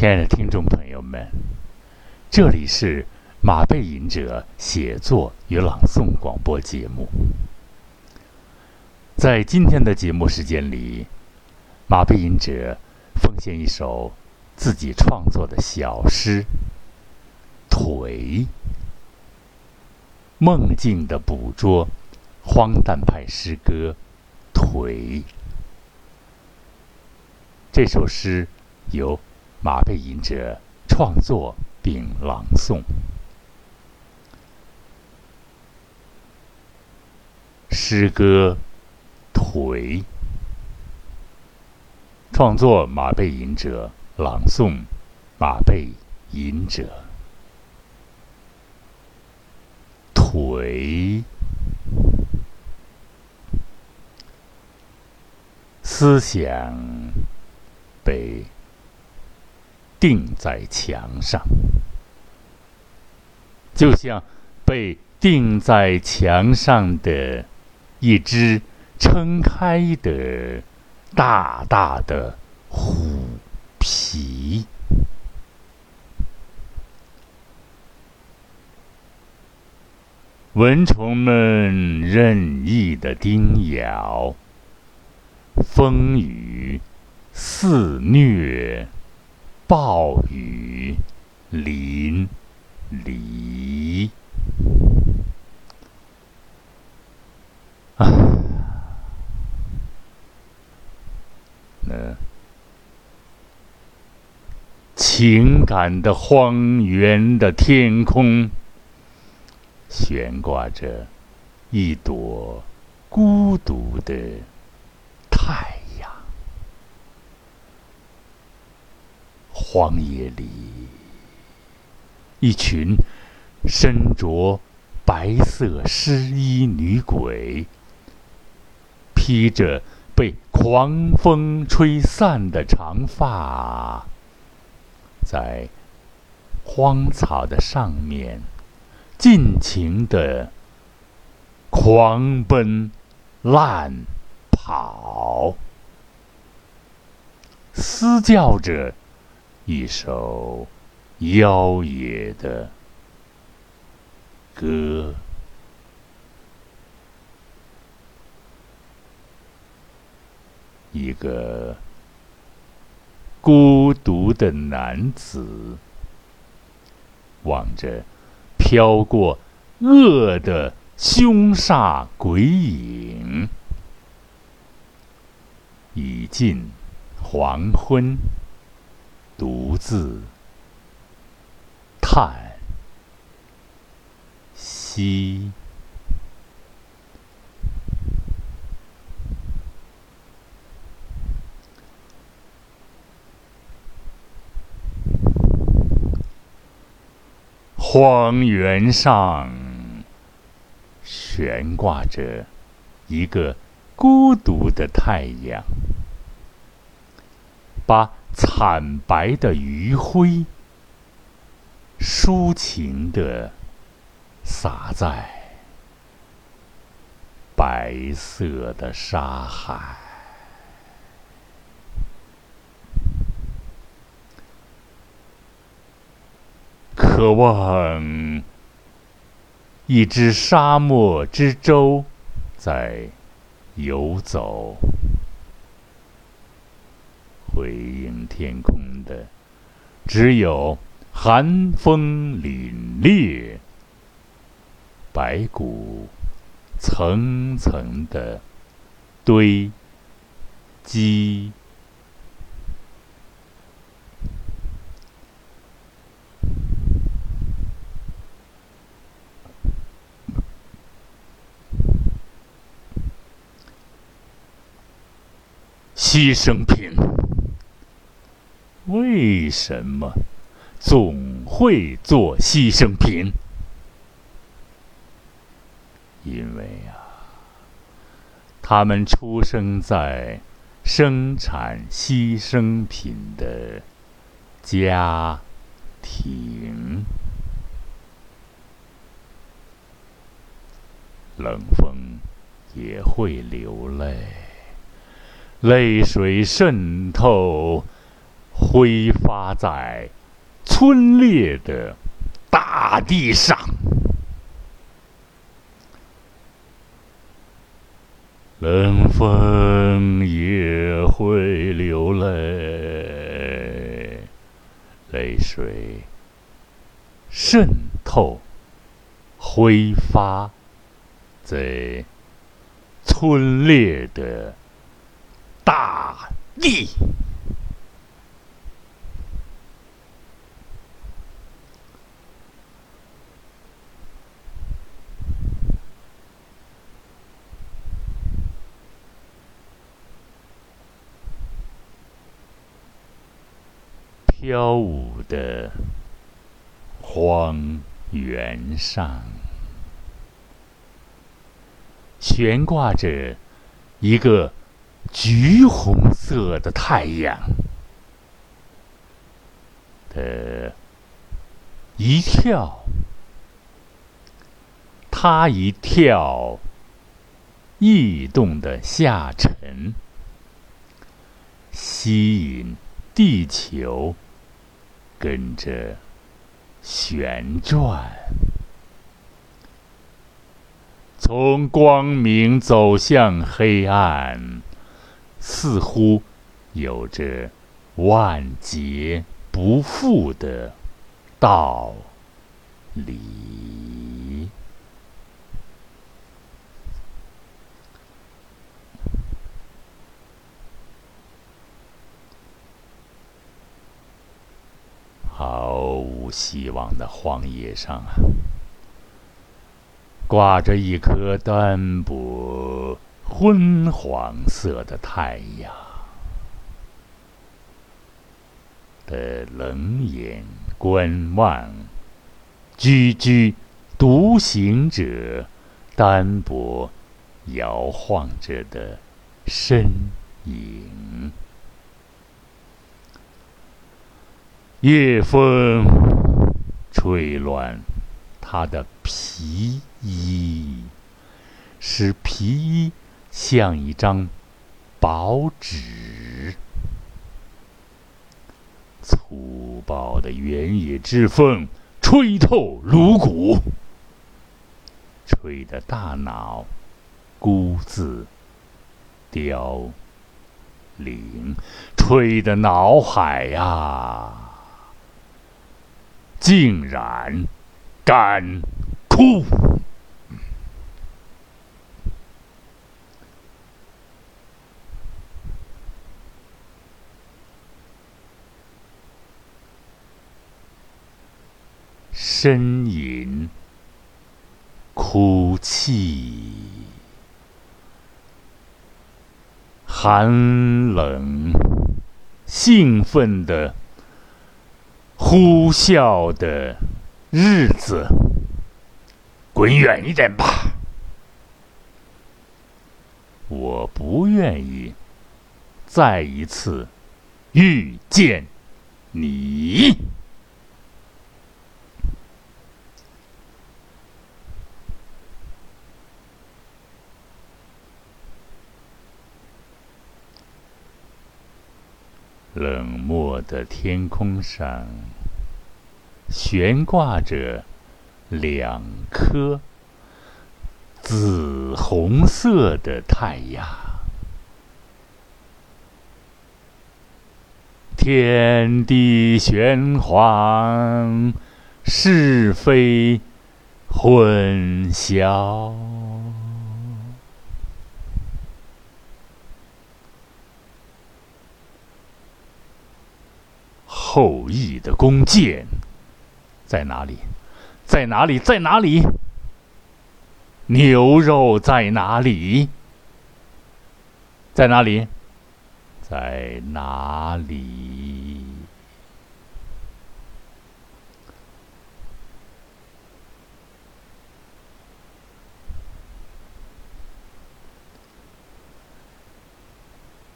亲爱的听众朋友们，这里是马背吟者写作与朗诵广播节目。在今天的节目时间里，马背吟者奉献一首自己创作的小诗《腿》，梦境的捕捉，荒诞派诗歌《腿》。这首诗由。马背吟者创作并朗诵诗歌《颓》，创作马背吟者朗诵马背吟者颓，思想被。钉在墙上，就像被钉在墙上的一只撑开的大大的虎皮。蚊虫们任意的叮咬，风雨肆虐。暴雨淋漓啊！那情感的荒原的天空，悬挂着一朵孤独的太。荒野里，一群身着白色湿衣女鬼，披着被狂风吹散的长发，在荒草的上面尽情的狂奔、乱跑，嘶叫着。一首妖冶的歌，一个孤独的男子望着飘过恶的凶煞鬼影，已近黄昏。独自叹息，荒原上悬挂着一个孤独的太阳，把。惨白的余晖，抒情的洒在白色的沙海，渴望一只沙漠之舟在游走。回应天空的，只有寒风凛冽，白骨层层的堆积，牺牲品。为什么总会做牺牲品？因为啊，他们出生在生产牺牲品的家庭。冷风也会流泪，泪水渗透。挥发在皴裂的大地上。冷风也会流泪，泪水渗透、挥发在皴裂的大地。飘舞的荒原上，悬挂着一个橘红色的太阳。的一跳，它一跳，异动的下沉，吸引地球。跟着旋转，从光明走向黑暗，似乎有着万劫不复的道理。毫无希望的荒野上啊，挂着一颗单薄昏黄色的太阳的冷眼观望，居居独行者单薄摇晃着的身影。夜风吹乱他的皮衣，使皮衣像一张薄纸。粗暴的原野之风吹透颅骨，吹得大脑孤自凋零，吹得脑海呀！竟然干哭，呻吟、哭泣、寒冷、兴奋的。呼啸的日子，滚远一点吧！我不愿意再一次遇见你。冷漠的天空上，悬挂着两颗紫红色的太阳。天地玄黄，是非混淆。后羿的弓箭在哪里？在哪里？在哪里？牛肉在哪里？在哪里？在哪里？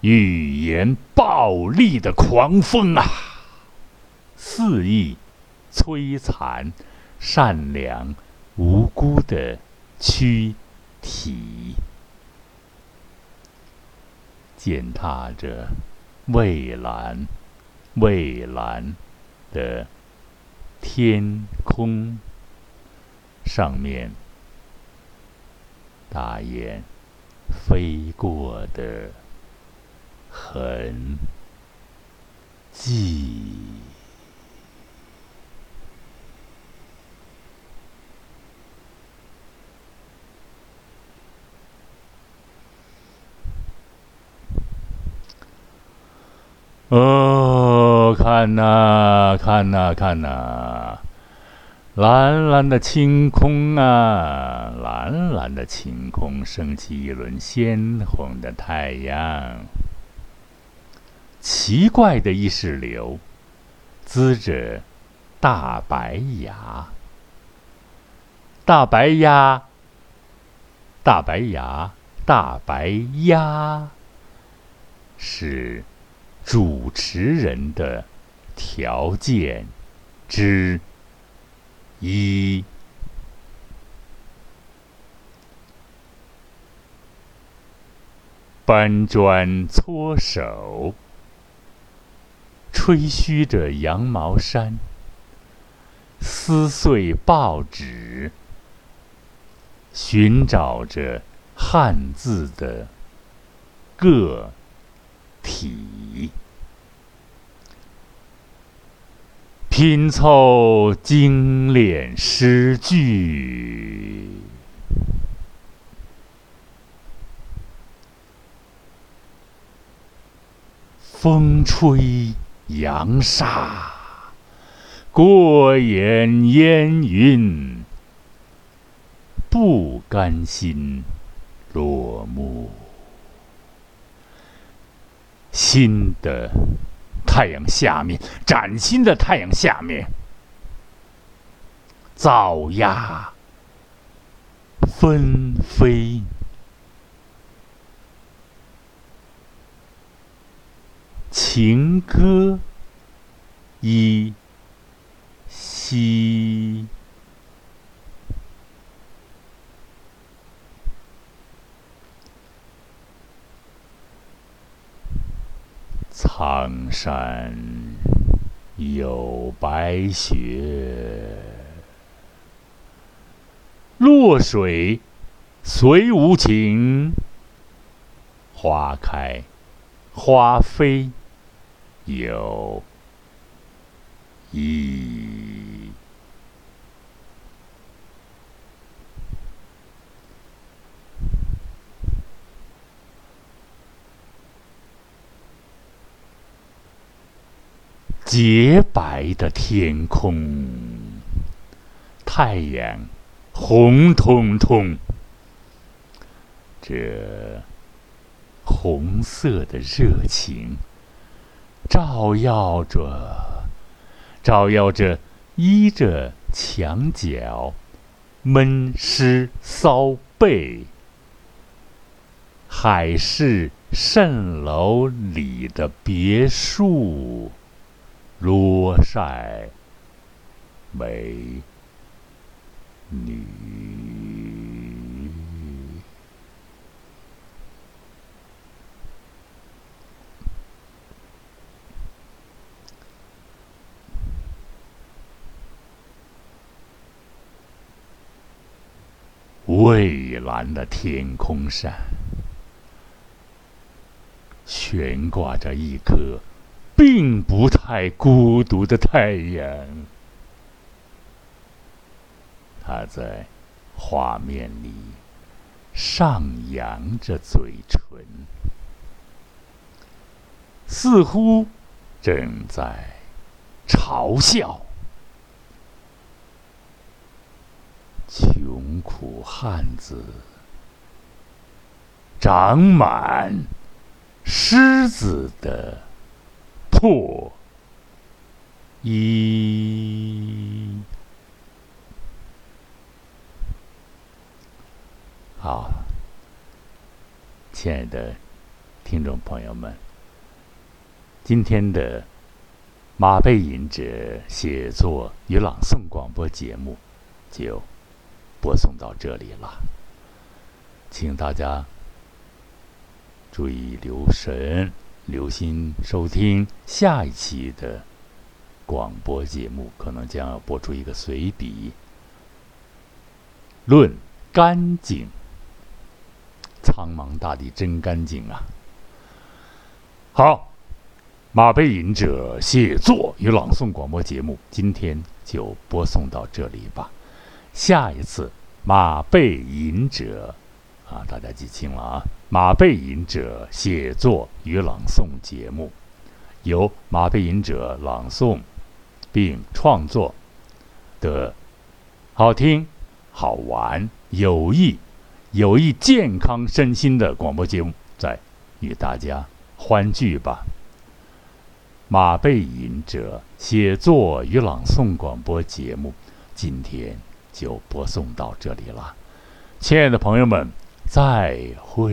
语言暴力的狂风啊！肆意摧残善良无辜的躯体，践踏着蔚蓝蔚蓝的天空上面，大雁飞过的痕迹。哦，看呐，看呐，看呐，蓝蓝的晴空啊，蓝蓝的晴空，升起一轮鲜红的太阳。奇怪的意识流，滋着大白牙，大白鸭，大白牙，大白鸭，是。主持人的条件之一：搬砖搓手，吹嘘着羊毛衫，撕碎报纸，寻找着汉字的个。体拼凑精炼诗句，风吹扬沙，过眼烟云，不甘心落幕。新的太阳下面，崭新的太阳下面，早鸦纷飞，情歌依稀。苍山有白雪，落水虽无情。花开花飞有意。洁白的天空，太阳红彤彤，这红色的热情照耀着，照耀着依着墙角闷湿骚背，海市蜃楼里的别墅。罗塞美女，蔚蓝的天空上悬挂着一颗。并不太孤独的太阳，他在画面里上扬着嘴唇，似乎正在嘲笑穷苦汉子长满虱子的。破一，好，亲爱的听众朋友们，今天的马背吟者写作与朗诵广播节目就播送到这里了，请大家注意留神。留心收听下一期的广播节目，可能将要播出一个随笔，论干净。苍茫大地真干净啊！好，马背吟者写作与朗诵广播节目，今天就播送到这里吧。下一次马背吟者啊，大家记清了啊！马背吟者写作与朗诵节目，由马背吟者朗诵并创作的，好听、好玩、有益。有益健康身心的广播节目，在与大家欢聚吧。马背吟者写作与朗诵广播节目，今天就播送到这里了，亲爱的朋友们，再会。